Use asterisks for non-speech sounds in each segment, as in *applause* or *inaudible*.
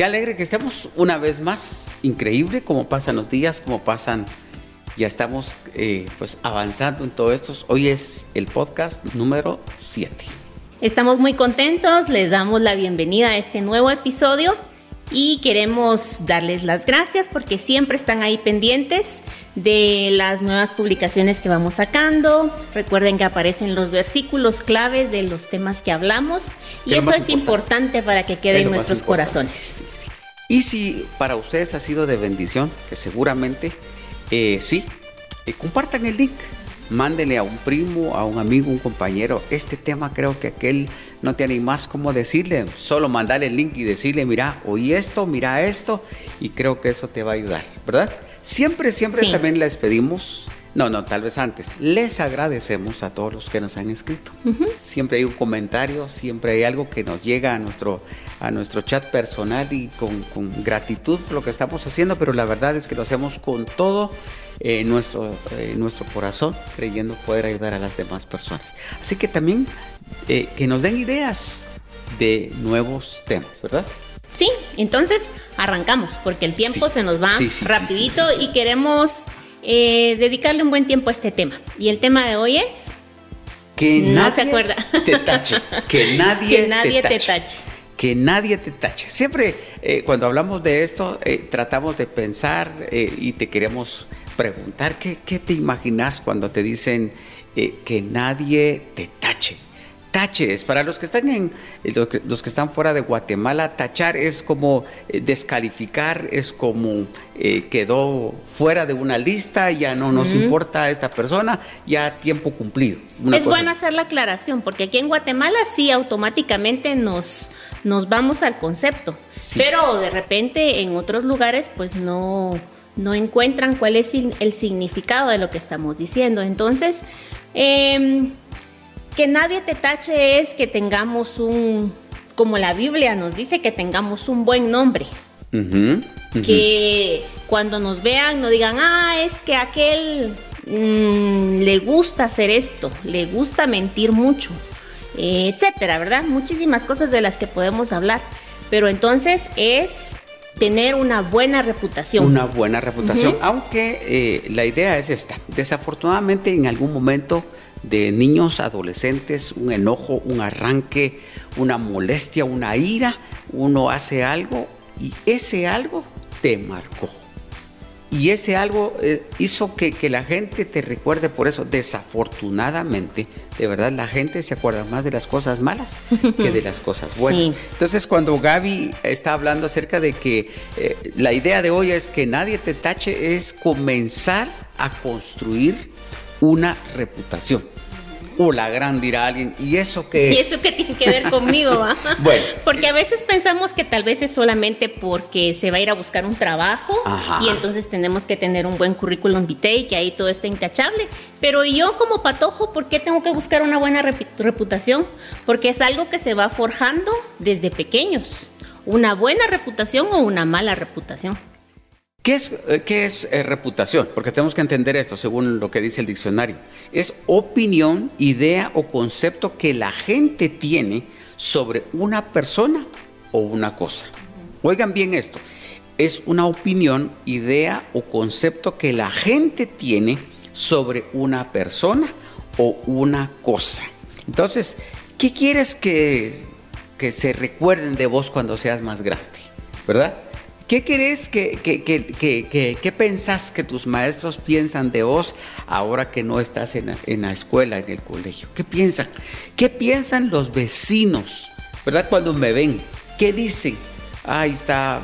Qué alegre que estemos una vez más. Increíble cómo pasan los días, cómo pasan. Ya estamos eh, pues avanzando en todo esto. Hoy es el podcast número 7. Estamos muy contentos, les damos la bienvenida a este nuevo episodio y queremos darles las gracias porque siempre están ahí pendientes de las nuevas publicaciones que vamos sacando. Recuerden que aparecen los versículos claves de los temas que hablamos y eso es importante. para que quede en nuestros corazones. Y si para ustedes ha sido de bendición, que seguramente eh, sí, eh, compartan el link mándele a un primo, a un amigo, un compañero. Este tema creo que aquel no tiene más cómo decirle, solo mandarle el link y decirle, mira, oí esto, mira esto, y creo que eso te va a ayudar, ¿verdad? Siempre, siempre también les pedimos, no, no, tal vez antes, les agradecemos a todos los que nos han escrito. Siempre hay un comentario, siempre hay algo que nos llega a nuestro, a nuestro chat personal y con, con gratitud por lo que estamos haciendo, pero la verdad es que lo hacemos con todo eh, nuestro, eh, nuestro corazón, creyendo poder ayudar a las demás personas. Así que también eh, que nos den ideas de nuevos temas, ¿verdad? Sí, entonces arrancamos, porque el tiempo se nos va rapidito y queremos dedicarle un buen tiempo a este tema. Y el tema de hoy es... Que nadie se acuerda. te tache. Que nadie, *laughs* que nadie te, tache. Que nadie te tache. Siempre cuando hablamos de esto, tratamos de pensar y te queremos preguntar qué, te imaginas cuando te dicen eh, que nadie te tache. Taches, para los que están en los que, están fuera de Guatemala, tachar es como eh, descalificar, es como eh, quedó fuera de una lista, ya no nos importa a esta persona, ya tiempo cumplido. es bueno hacer la aclaración, porque aquí en Guatemala sí automáticamente nos, nos vamos al concepto, pero de repente en otros lugares pues no no encuentran cuál es el significado de lo que estamos diciendo. Entonces, em, que nadie te tache es que tengamos un, como la Biblia nos dice, que tengamos un buen nombre. Que cuando nos vean no digan, ah, es que aquel mm, le gusta hacer esto, le gusta mentir mucho, etcétera, ¿verdad? Muchísimas cosas de las que podemos hablar. Pero entonces es tener una buena reputación. Una buena reputación, aunque eh, la idea es esta. Desafortunadamente en algún momento de niños, adolescentes, un enojo, un arranque, una molestia, una ira, uno hace algo y ese algo te marcó. Y ese algo eh, hizo que, la gente te recuerde por eso. Desafortunadamente, de verdad, la gente se acuerda más de las cosas malas que de las cosas *laughs* buenas. Entonces, cuando Gaby está hablando acerca de que eh, la idea de hoy es que nadie te tache, es comenzar a construir una reputación o la gran dirá alguien, ¿y eso qué es? ¿Y eso qué tiene que ver conmigo? *laughs* bueno. Porque a veces pensamos que tal vez es solamente porque se va a ir a buscar un trabajo y entonces tenemos que tener un buen currículum vitae y que ahí todo esté intachable. Pero yo como patojo, ¿por qué tengo que buscar una buena reputación? Porque es algo que se va forjando desde pequeños. Una buena reputación o una mala reputación. ¿Qué es, eh, eh, reputación? Porque tenemos que entender esto según lo que dice el diccionario. Es opinión, idea o concepto que la gente tiene sobre una persona o una cosa. Oigan bien esto. Es una opinión, idea o concepto que la gente tiene sobre una persona o una cosa. Entonces, ¿qué quieres que, que se recuerden de vos cuando seas más grande? ¿Verdad? ¿Qué querés que, que, pensás que tus maestros piensan de vos ahora que no estás en, la escuela, en el colegio? ¿Qué piensan? ¿Qué piensan los vecinos? ¿Verdad? Cuando me ven, ¿qué dicen? Ahí está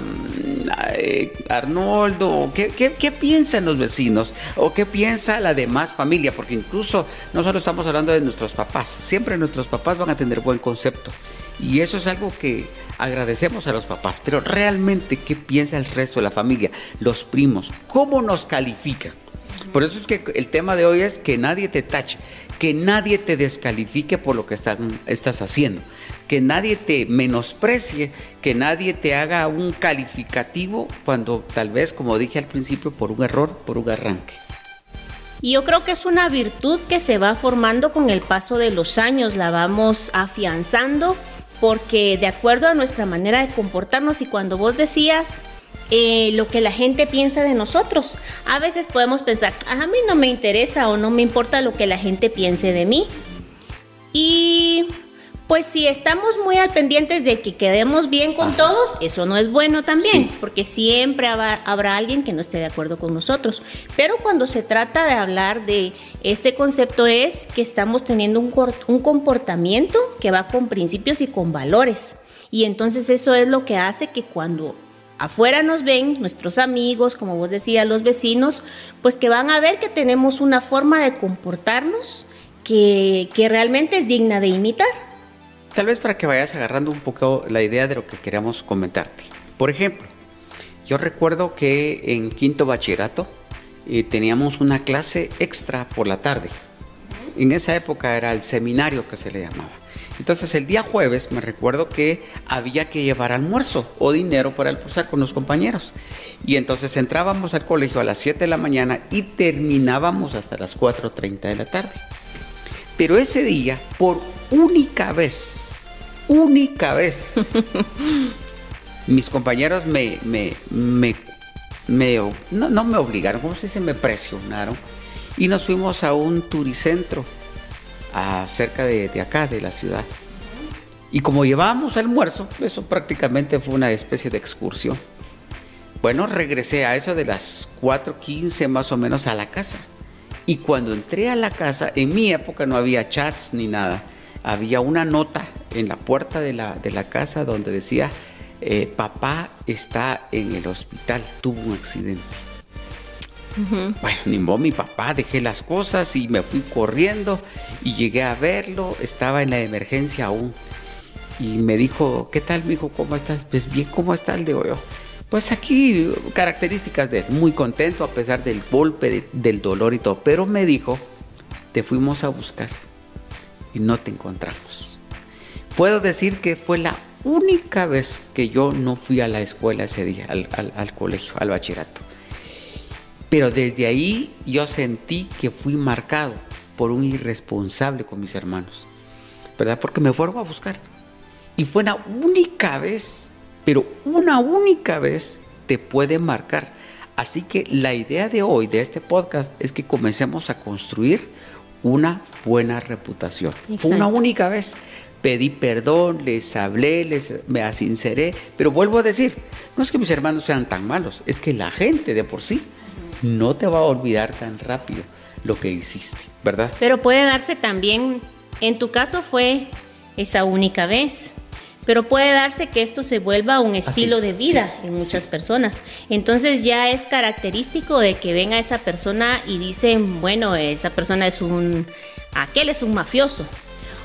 eh, Arnoldo, ¿Qué, ¿qué, piensan los vecinos? ¿O qué piensa la demás familia? Porque incluso no solo estamos hablando de nuestros papás, siempre nuestros papás van a tener buen concepto. Y eso es algo que agradecemos a los papás, pero realmente, ¿qué piensa el resto de la familia? Los primos, ¿cómo nos califican? Por eso es que el tema de hoy es que nadie te tache, que nadie te descalifique por lo que estás haciendo, que nadie te menosprecie, que nadie te haga un calificativo cuando tal vez, como dije al principio, por un error, por un arranque. Y yo creo que es una virtud que se va formando con el paso de los años, la vamos afianzando porque de acuerdo a nuestra manera de comportarnos y cuando vos decías eh, lo que la gente piensa de nosotros, a veces podemos pensar, a mí no me interesa o no me importa lo que la gente piense de mí. Y pues si estamos muy al pendientes de que quedemos bien con todos, eso no es bueno también, porque siempre habrá, alguien que no esté de acuerdo con nosotros. Pero cuando se trata de hablar de este concepto es que estamos teniendo un, un comportamiento que va con principios y con valores. Y entonces eso es lo que hace que cuando afuera nos ven nuestros amigos, como vos decías, los vecinos, pues que van a ver que tenemos una forma de comportarnos que, que realmente es digna de imitar. Tal vez para que vayas agarrando un poco la idea de lo que queríamos comentarte. Por ejemplo, yo recuerdo que en quinto bachillerato eh, teníamos una clase extra por la tarde. En esa época era el seminario que se le llamaba. Entonces el día jueves me recuerdo que había que llevar almuerzo o dinero para almorzar con los compañeros. Y entonces entrábamos al colegio a las 7 de la mañana y terminábamos hasta las 4.30 de la tarde. Pero ese día, por única vez, única vez. *laughs* Mis compañeros me, me, me, no, me obligaron, ¿cómo se dice? Me presionaron. Y nos fuimos a un turicentro, a, cerca de, de acá, de la ciudad. Y como llevábamos almuerzo, eso prácticamente fue una especie de excursión. Bueno, regresé a eso de las 4.15 más o menos a la casa. Y cuando entré a la casa, en mi época no había chats ni nada había una nota en la puerta de la, casa donde decía, eh, papá está en el hospital, tuvo un accidente. Bueno, ni modo, mi papá, dejé las cosas y me fui corriendo y llegué a verlo, estaba en la emergencia aún. Y me dijo, ¿qué tal, mi hijo? ¿Cómo estás? Pues bien, ¿cómo está el de hoy? Pues aquí características de él, muy contento a pesar del golpe, del dolor y todo. Pero me dijo, te fuimos a buscar y no te encontramos. Puedo decir que fue la única vez que yo no fui a la escuela ese día, al, colegio, al bachillerato. Pero desde ahí yo sentí que fui marcado por un irresponsable con mis hermanos, ¿verdad? Porque me fueron a buscar. Y fue una única vez, pero una única vez te puede marcar. Así que la idea de hoy, de este podcast, es que comencemos a construir una buena reputación. Fue una única vez. Pedí perdón, les hablé, les me asinceré, pero vuelvo a decir, no es que mis hermanos sean tan malos, es que la gente de por sí no te va a olvidar tan rápido lo que hiciste, ¿verdad? Pero puede darse también, en tu caso fue esa única vez, pero puede darse que esto se vuelva un estilo de vida en muchas personas. Entonces ya es característico de que venga esa persona y dicen, bueno, esa persona es un, aquel es un mafioso.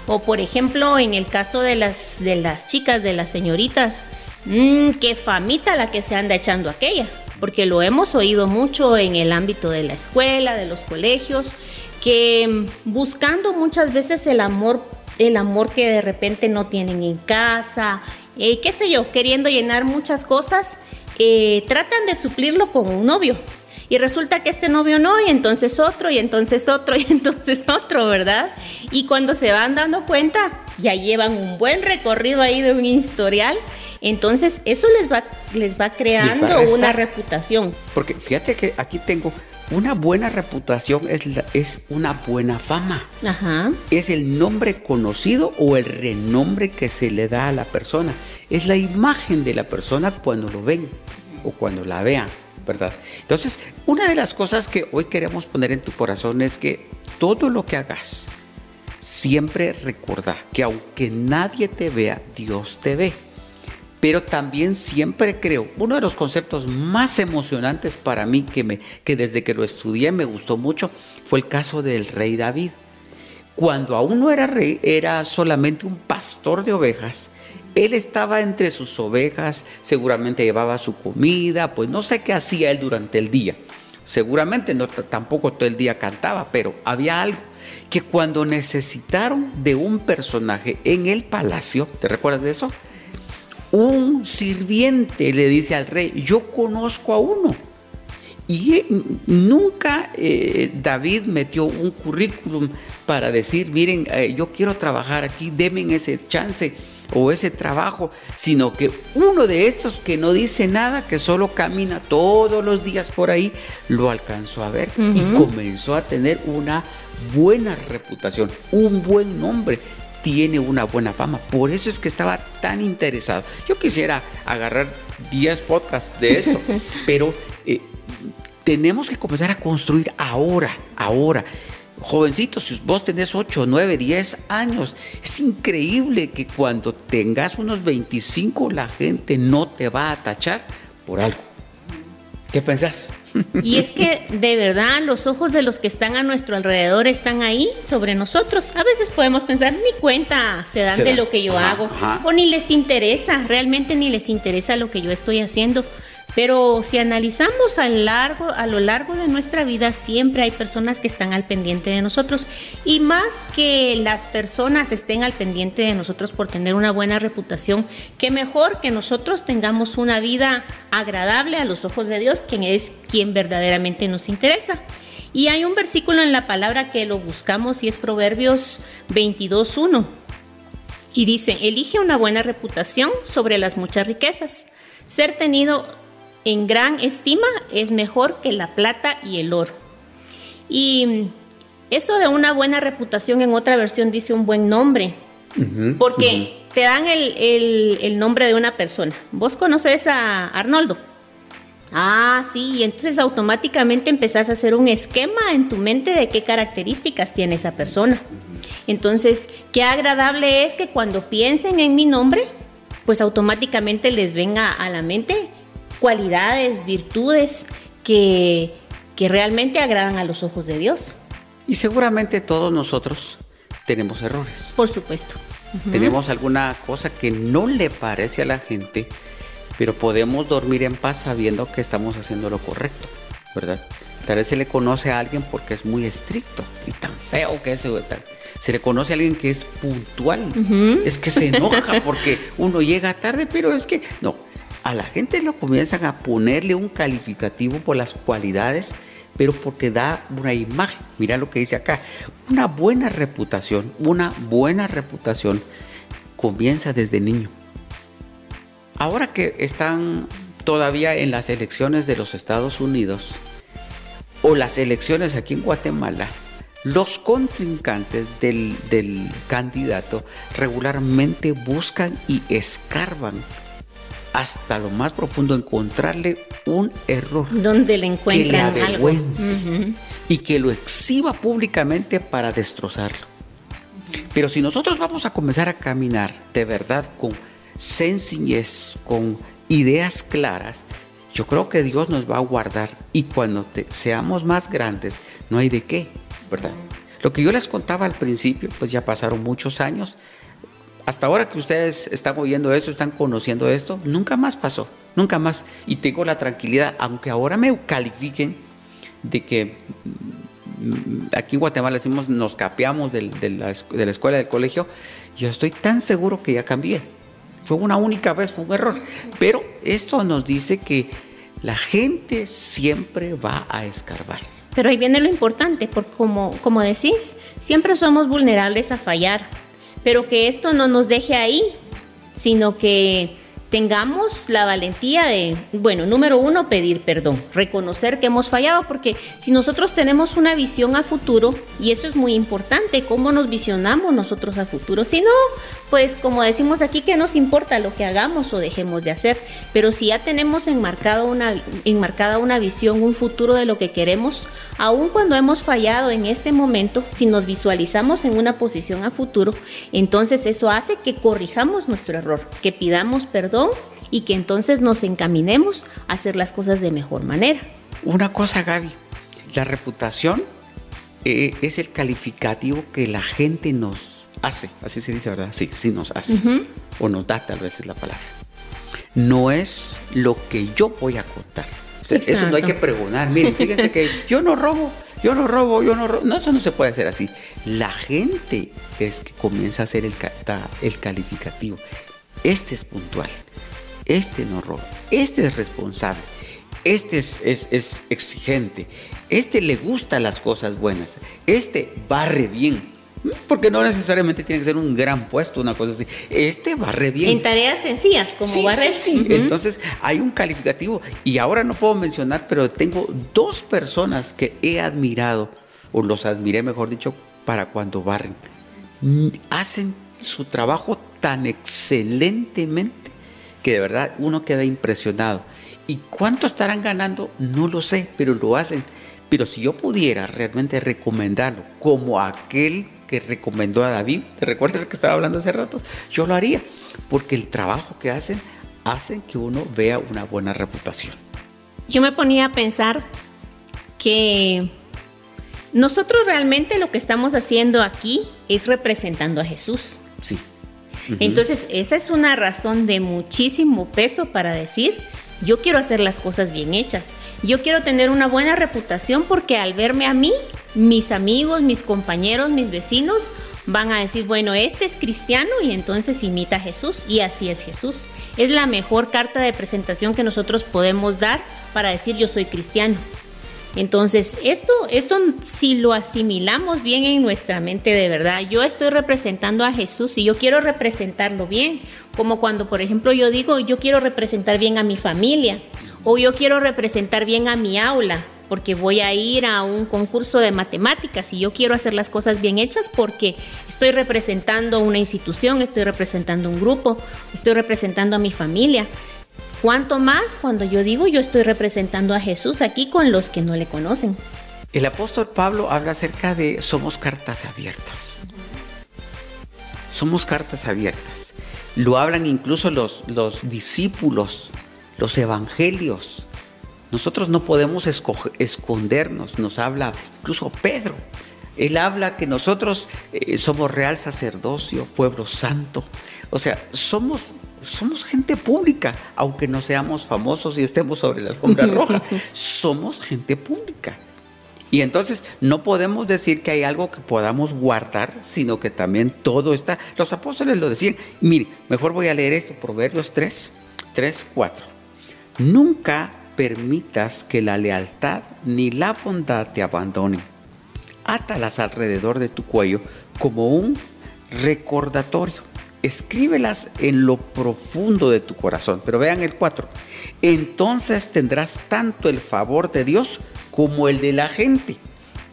O por ejemplo, en el caso de las, de las chicas, de las señoritas, mmm, qué famita la que se anda echando aquella, porque lo hemos oído mucho en el ámbito de la escuela, de los colegios, que buscando muchas veces el amor el amor que de repente no tienen en casa, eh, qué sé yo, queriendo llenar muchas cosas, eh, tratan de suplirlo con un novio. Y resulta que este novio no, y entonces otro, y entonces otro, *laughs* y entonces otro, ¿verdad? Y cuando se van dando cuenta, ya llevan un buen recorrido ahí de un historial. Entonces, eso les va, les va creando una reputación. Porque fíjate que aquí tengo una buena reputación es, es una buena fama. Es el nombre conocido o el renombre que se le da a la persona. Es la imagen de la persona cuando lo ven o cuando la vean, ¿verdad? Entonces, una de las cosas que hoy queremos poner en tu corazón es que todo lo que hagas, siempre recuerda que aunque nadie te vea, Dios te ve pero también siempre creo, uno de los conceptos más emocionantes para mí que, me, que desde que lo estudié me gustó mucho fue el caso del rey David. Cuando aún no era rey, era solamente un pastor de ovejas. Él estaba entre sus ovejas, seguramente llevaba su comida, pues no sé qué hacía él durante el día. Seguramente no, tampoco todo el día cantaba, pero había algo que cuando necesitaron de un personaje en el palacio, ¿te recuerdas de eso? Un sirviente le dice al rey, yo conozco a uno. Y eh, nunca eh, David metió un currículum para decir, miren, eh, yo quiero trabajar aquí, denme ese chance. o ese trabajo, sino que uno de estos que no dice nada, que solo camina todos los días por ahí, lo alcanzó a ver y comenzó a tener una buena reputación, un buen nombre, tiene una buena fama. Por eso es que estaba tan interesado. Yo quisiera agarrar 10 podcasts de esto, *laughs* pero eh, tenemos que comenzar a construir ahora, ahora. Jovencitos, si vos tenés 8, 9, 10 años, es increíble que cuando tengas unos 25 la gente no te va a tachar por algo. ¿Qué pensás? *laughs* Y es que de verdad los ojos de los que están a nuestro alrededor están ahí sobre nosotros. A veces podemos pensar, ni cuenta se dan de lo que yo hago, o ni les interesa, realmente ni les interesa lo que yo estoy haciendo. Pero si analizamos a, largo, a lo largo de nuestra vida, siempre hay personas que están al pendiente de nosotros. Y más que las personas estén al pendiente de nosotros por tener una buena reputación, que mejor que nosotros tengamos una vida agradable a los ojos de Dios, quien es quien verdaderamente nos interesa. Y hay un versículo en la palabra que lo buscamos y es Proverbios 22.1. Y dice, elige una buena reputación sobre las muchas riquezas. Ser tenido en gran estima es mejor que la plata y el oro. Y eso de una buena reputación en otra versión dice un buen nombre, porque te dan el, nombre de una persona. ¿Vos conoces a Arnoldo? Ah, sí, y entonces automáticamente empezás a hacer un esquema en tu mente de qué características tiene esa persona. Entonces, qué agradable es que cuando piensen en mi nombre, pues automáticamente les venga a la mente cualidades, virtudes que, que realmente agradan a los ojos de Dios. Y seguramente todos nosotros tenemos errores. Por supuesto. Tenemos alguna cosa que no le parece a la gente, pero podemos dormir en paz sabiendo que estamos haciendo lo correcto, ¿verdad? Tal vez se le conoce a alguien porque es muy estricto y tan feo que es. Se le conoce a alguien que es puntual. Es que se enoja porque uno llega tarde, pero es que no a la gente lo comienzan a ponerle un calificativo por las cualidades, pero porque da una imagen. Mira lo que dice acá. Una buena reputación, una buena reputación comienza desde niño. Ahora que están todavía en las elecciones de los Estados Unidos o las elecciones aquí en Guatemala, los contrincantes del, del candidato regularmente buscan y escarban hasta lo más profundo, encontrarle un error. Donde le encuentran que le avergüence y que lo exhiba públicamente para destrozarlo. Pero si nosotros vamos a comenzar a caminar de verdad con sencillez, con ideas claras, yo creo que Dios nos va a guardar y cuando seamos más grandes, no hay de qué, ¿verdad? Lo que yo les contaba al principio, pues ya pasaron muchos años, hasta ahora que ustedes están oyendo esto, están conociendo esto, nunca más pasó, nunca más. Y tengo la tranquilidad, aunque ahora me califiquen de que mm, aquí en Guatemala decimos nos capeamos de, la, escuela, del colegio, yo estoy tan seguro que ya cambié. Fue una única vez, fue un error. Pero esto nos dice que la gente siempre va a escarbar. Pero ahí viene lo importante, porque como, como decís, siempre somos vulnerables a fallar pero que esto no nos deje ahí, sino que tengamos la valentía de, bueno, número uno, pedir perdón, reconocer que hemos fallado, porque si nosotros tenemos una visión a futuro, y eso es muy importante, cómo nos visionamos nosotros a futuro, si no, pues como decimos aquí, que nos importa lo que hagamos o dejemos de hacer, pero si ya tenemos enmarcado una, enmarcada una visión, un futuro de lo que queremos, aun cuando hemos fallado en este momento, si nos visualizamos en una posición a futuro, entonces eso hace que corrijamos nuestro error, que pidamos perdón y que entonces nos encaminemos a hacer las cosas de mejor manera. Una cosa, Gaby, la reputación eh, es el calificativo que la gente nos hace, así se dice, ¿verdad? Sí, sí nos hace. O nos da tal vez es la palabra. No es lo que yo voy a contar. eso no hay que pregonar. Miren, fíjense que *laughs* yo no robo, yo no robo, yo no robo. No, eso no se puede hacer así. La gente es que comienza a hacer el, el calificativo. Este es puntual, este no roba, este es responsable, este es, es, es exigente, este le gusta las cosas buenas, este barre bien, Porque no necesariamente tiene que ser un gran puesto, una cosa así. Este barre bien. En tareas sencillas, como sí, barrer. Sí, sí. Entonces hay un calificativo. Y ahora no puedo mencionar, pero tengo dos personas que he admirado, o los admiré, mejor dicho, para cuando barren. Hacen su trabajo tan excelentemente que de verdad uno queda impresionado. ¿Y cuánto estarán ganando? No lo sé, pero lo hacen. Pero si yo pudiera realmente recomendarlo como aquel que recomendó a David, ¿te recuerdas que estaba hablando hace rato? Yo lo haría, porque el trabajo que hacen hacen que uno vea una buena reputación. Yo me ponía a pensar que nosotros realmente lo que estamos haciendo aquí es representando a Jesús. Sí. Entonces, esa es una razón de muchísimo peso para decir, yo quiero hacer las cosas bien hechas. Yo quiero tener una buena reputación porque al verme a mí, mis amigos, mis compañeros, mis vecinos van a decir, bueno, este es cristiano y entonces imita a Jesús y así es Jesús. Es la mejor carta de presentación que nosotros podemos dar para decir yo soy cristiano. Entonces, esto, esto si lo asimilamos bien en nuestra mente de verdad, yo estoy representando a Jesús y yo quiero representarlo bien, como cuando, por ejemplo, yo digo, yo quiero representar bien a mi familia o yo quiero representar bien a mi aula, porque voy a ir a un concurso de matemáticas y yo quiero hacer las cosas bien hechas porque estoy representando una institución, estoy representando un grupo, estoy representando a mi familia. ¿Cuánto más cuando yo digo yo estoy representando a Jesús aquí con los que no le conocen? El apóstol Pablo habla acerca de somos cartas abiertas. Somos cartas abiertas. Lo hablan incluso los, los discípulos, los evangelios. Nosotros no podemos escondernos, nos habla incluso Pedro. Él habla que nosotros eh, somos real sacerdocio, pueblo santo. O sea, somos somos gente pública, aunque no seamos famosos y estemos sobre la alfombra *laughs* roja, somos gente pública. Y entonces no podemos decir que hay algo que podamos guardar, sino que también todo está. Los apóstoles lo decían. Mire, mejor voy a leer esto, Proverbios 3, 3, 4. Nunca permitas que la lealtad ni la bondad te abandonen. Átalas alrededor de tu cuello como un recordatorio escríbelas en lo profundo de tu corazón. Pero vean el 4. Entonces tendrás tanto el favor de Dios como el de la gente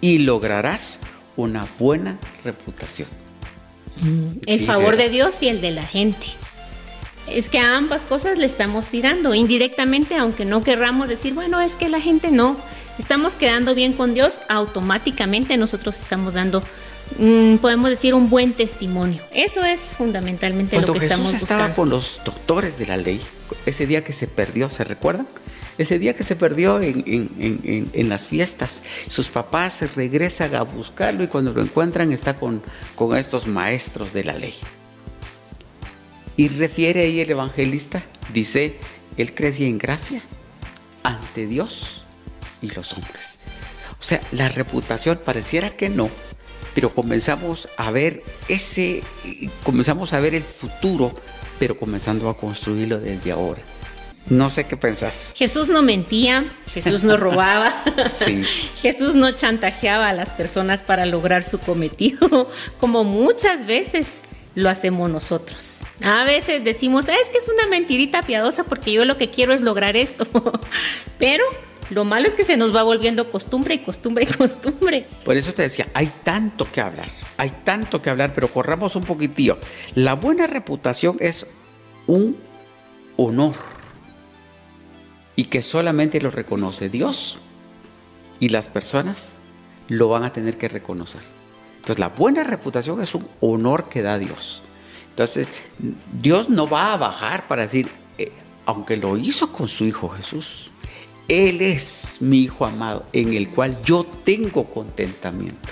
y lograrás una buena reputación. El favor de Dios y el de la gente. Es que a ambas cosas le estamos tirando indirectamente, aunque no querramos decir, bueno, es que la gente no. Estamos quedando bien con Dios, automáticamente nosotros estamos dando Mm, podemos decir, un buen testimonio. Eso es fundamentalmente lo que estamos buscando. estaba con los doctores de la ley, ese día que se perdió, ¿se recuerdan? Ese día que se perdió en, las fiestas, sus papás regresan a buscarlo y cuando lo encuentran está con, con estos maestros de la ley. Y refiere ahí el evangelista, dice, él crecía en gracia ante Dios y los hombres. O sea, la reputación pareciera que no, pero comenzamos a ver ese, comenzamos a ver el futuro, pero comenzando a construirlo desde ahora. No sé qué pensás. Jesús no mentía, Jesús no robaba, *laughs* *laughs* Jesús no chantajeaba a las personas para lograr su cometido, *laughs* como muchas veces lo hacemos nosotros. A veces decimos, es que es una mentirita piadosa porque yo lo que quiero es lograr esto, pero lo malo es que se nos va volviendo costumbre y costumbre y costumbre. Por eso te decía, hay tanto que hablar, hay tanto que hablar, pero corramos un poquitillo. La buena reputación es un honor y que solamente lo reconoce Dios y las personas lo van a tener que reconocer. Entonces la buena reputación es un honor que da Dios. Entonces Dios no va a bajar para decir, eh, aunque lo hizo con su Hijo Jesús, él es mi Hijo amado, en el cual yo tengo contentamiento.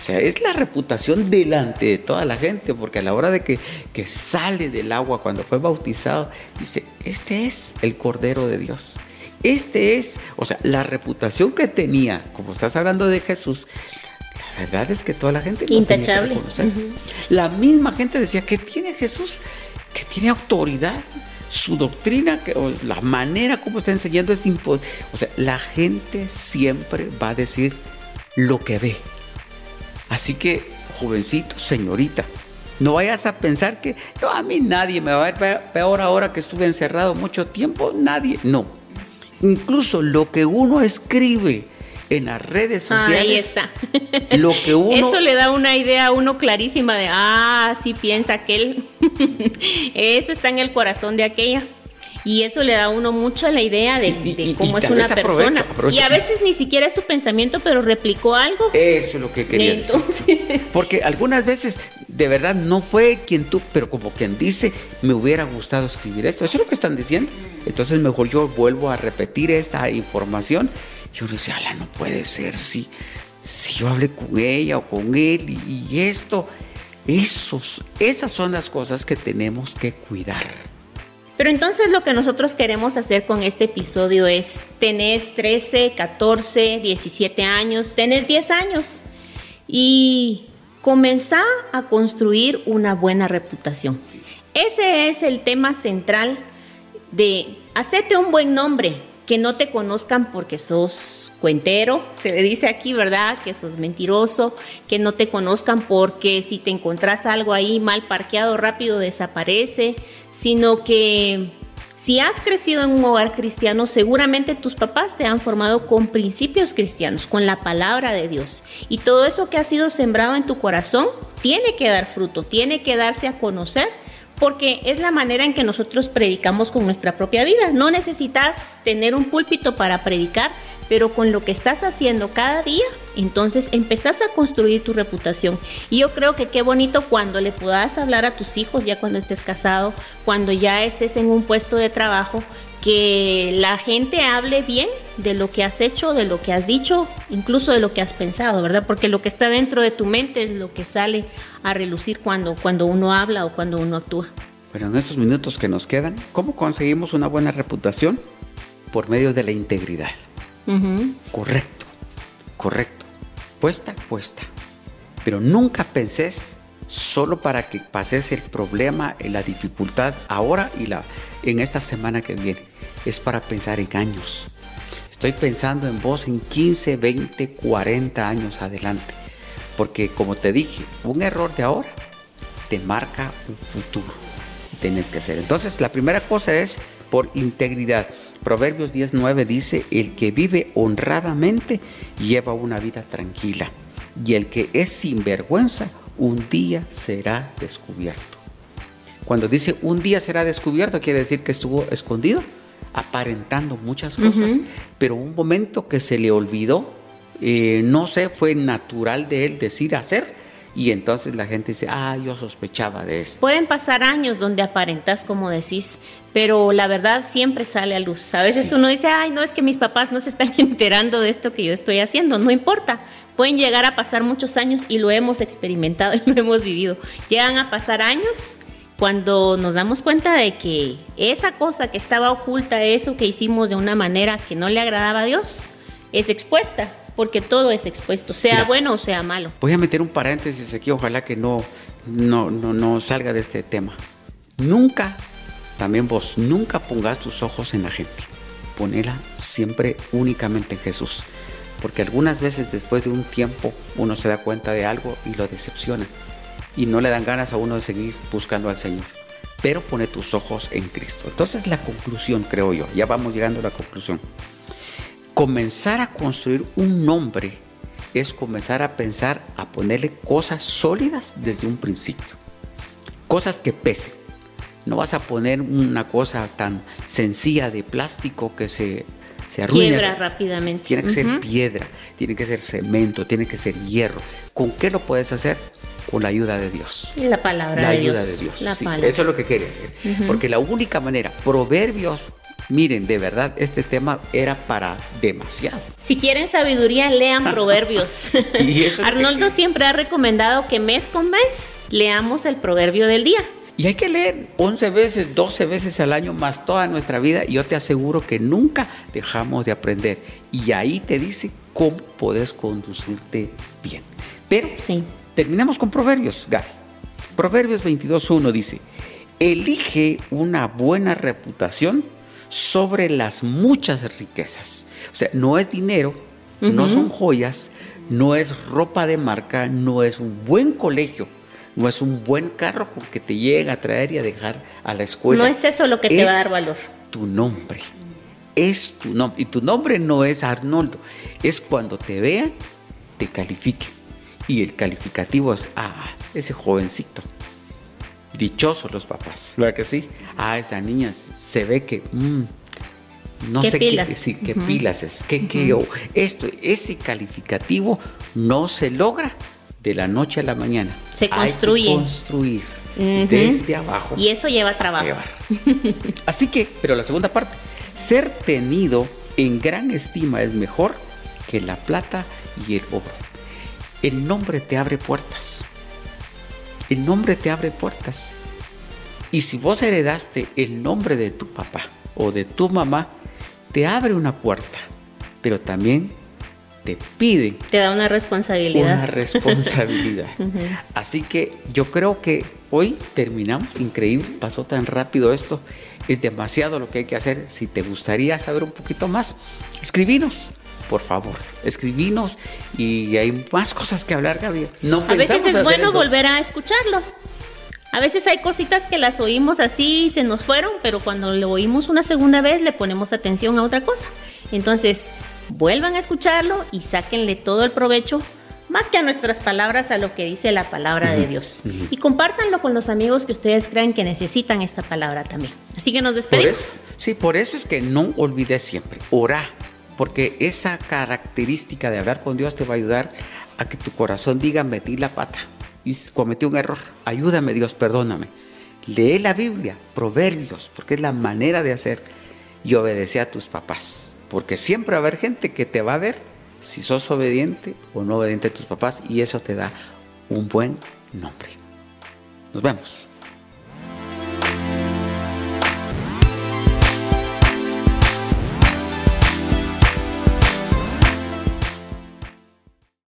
O sea, es la reputación delante de toda la gente, porque a la hora de que, que sale del agua cuando fue bautizado, dice, este es el Cordero de Dios. Este es, o sea, la reputación que tenía, como estás hablando de Jesús, la verdad es que toda la gente... Intachable. La misma gente decía, que tiene Jesús? Que tiene autoridad su doctrina, o la manera como está enseñando es imposible. O sea, la gente siempre va a decir lo que ve. Así que jovencito, señorita. No vayas a pensar que no, a mí nadie me va a ver peor ahora que estuve encerrado mucho tiempo, nadie. No. Incluso lo que uno escribe en las redes sociales. Ahí está. Lo que *laughs* uno. Eso le da una idea a uno clarísima de, ah, sí piensa aquel. *laughs* Eso está en el corazón de aquella. Y eso le da a uno mucho la idea de, cómo es una persona. Y a veces ni siquiera es su pensamiento, pero replicó algo. Eso es lo que quería decir. *laughs* Porque algunas veces, de verdad, no fue quien tú, pero como quien dice, me hubiera gustado escribir esto. Eso es lo que están diciendo. Entonces mejor yo vuelvo a repetir esta información. Y uno dice, ala, no puede ser, si, si yo hablé con ella o con él y, y esto. Esos, esas son las cosas que tenemos que cuidar. Pero entonces lo que nosotros queremos hacer con este episodio es, tenés 13, 14, 17 años, tenés 10 años y comenzar a construir una buena reputación. Ese es el tema central de hacerte un buen nombre, que no te conozcan porque sos cuentero, se le dice aquí, ¿verdad? Que sos mentiroso, que no te conozcan porque si te encontrás algo ahí mal parqueado rápido desaparece, sino que si has crecido en un hogar cristiano, seguramente tus papás te han formado con principios cristianos, con la palabra de Dios. Y todo eso que ha sido sembrado en tu corazón tiene que dar fruto, tiene que darse a conocer porque es la manera en que nosotros predicamos con nuestra propia vida. No necesitas tener un púlpito para predicar, pero con lo que estás haciendo cada día, entonces empezás a construir tu reputación. Y yo creo que qué bonito cuando le puedas hablar a tus hijos, ya cuando estés casado, cuando ya estés en un puesto de trabajo, que la gente hable bien de lo que has hecho, de lo que has dicho, incluso de lo que has pensado, ¿verdad? Porque lo que está dentro de tu mente es lo que sale a relucir cuando, cuando uno habla o cuando uno actúa. Bueno, en estos minutos que nos quedan, ¿cómo conseguimos una buena reputación? Por medio de la integridad. Correcto, correcto. Puesta, puesta. Pero nunca pensés solo para que pases el problema, la dificultad ahora y la, en esta semana que viene. Es para pensar en años. Estoy pensando en vos en 15, 20, 40 años adelante. Porque como te dije, un error de ahora te marca un futuro. Tienes que hacer. Entonces, la primera cosa es por integridad. Proverbios 19 dice, el que vive honradamente lleva una vida tranquila y el que es sinvergüenza un día será descubierto. Cuando dice un día será descubierto quiere decir que estuvo escondido, aparentando muchas cosas, pero un momento que se le olvidó, eh, no sé, fue natural de él decir hacer y entonces la gente dice, ah, yo sospechaba de esto. Pueden pasar años donde aparentas como decís, pero la verdad siempre sale a luz. A veces uno dice, ay, no es que mis papás no se están *laughs* enterando de esto que yo estoy haciendo. No importa, pueden llegar a pasar muchos años y lo hemos experimentado *laughs* y lo hemos vivido. Llegan a pasar años cuando nos damos cuenta de que esa cosa que estaba oculta, eso que hicimos de una manera que no le agradaba a Dios, es expuesta porque todo es expuesto, sea bueno o sea malo. Voy a meter un paréntesis aquí, ojalá que no, no, no, no salga de este tema. Nunca, también vos, nunca pongas tus ojos en la gente. Ponela siempre únicamente en Jesús. Porque algunas veces después de un tiempo uno se da cuenta de algo y lo decepciona. Y no le dan ganas a uno de seguir buscando al Señor. Pero pone tus ojos en Cristo. Entonces la conclusión, creo yo, ya vamos llegando a la conclusión comenzar a construir un nombre es comenzar a pensar, a ponerle cosas sólidas desde un principio. Cosas que pesen. No vas a poner una cosa tan sencilla de plástico que se, se arruine. Quiebra rápidamente. Tiene que ser piedra, tiene que ser cemento, tiene que ser hierro. ¿Con qué lo puedes hacer? Con la ayuda de Dios. La palabra la de ayuda Dios. de Dios. La Sí, palabra. eso es lo que quiere decir. Porque la única manera, Proverbios, miren, de verdad, este tema era para demasiado. Si quieren sabiduría, lean *laughs* proverbios. Que *laughs* Arnoldo siempre ha recomendado que mes con mes leamos el proverbio del día. Y hay que leer 11 veces, 12 veces al año más toda nuestra vida y yo te aseguro que nunca dejamos de aprender. Y ahí te dice cómo puedes conducirte bien. Pero Sí. terminamos con Proverbios, Gaby. Proverbios 22.1 dice, elige una buena reputación sobre las muchas riquezas. O sea, no es dinero, no son joyas, no es ropa de marca, no es un buen colegio, no es un buen carro porque te llega a traer y a dejar a la escuela. No es eso lo que te va a dar valor. Tu nombre. Es tu nombre. Y tu nombre no es Arnoldo. Es cuando te vean, te califiquen. Y el calificativo es, ah, ese jovencito. Dichosos los papás. ¿Verdad que sí? Ah, esa niña se ve que... Mm, no sé qué, sí, qué pilas es, qué, qué, esto, ese calificativo no se logra de la noche a la mañana. Se construye. Hay que construir desde abajo. Y eso lleva trabajo. Así que, pero la segunda parte, ser tenido en gran estima es mejor que la plata y el oro. El nombre te abre puertas. El nombre te abre puertas. Y si vos heredaste el nombre de tu papá o de tu mamá, te abre una puerta, pero también te pide. Te da una responsabilidad. Una responsabilidad. *laughs* Así que yo creo que hoy terminamos. Increíble, pasó tan rápido esto. Es demasiado lo que hay que hacer. Si te gustaría saber un poquito más, escribinos. Por favor, escribinos y hay más cosas que hablar, Gabriel. No a veces es bueno volver a escucharlo. A veces hay cositas que las oímos así y se nos fueron, pero cuando lo oímos una segunda vez le ponemos atención a otra cosa. Entonces, vuelvan a escucharlo y sáquenle todo el provecho, más que a nuestras palabras, a lo que dice la palabra de Dios. Y compártanlo con los amigos que ustedes crean que necesitan esta palabra también. Así que nos despedimos. sí, por eso es que no olvides siempre, orar, porque esa característica de hablar con Dios te va a ayudar a que tu corazón diga metí la pata y cometí un error. Ayúdame Dios, perdóname. Lee la Biblia, proverbios, porque es la manera de hacer y obedece a tus papás porque siempre va a haber gente que te va a ver si sos obediente o no obediente a tus papás y eso te da un buen nombre. Nos vemos.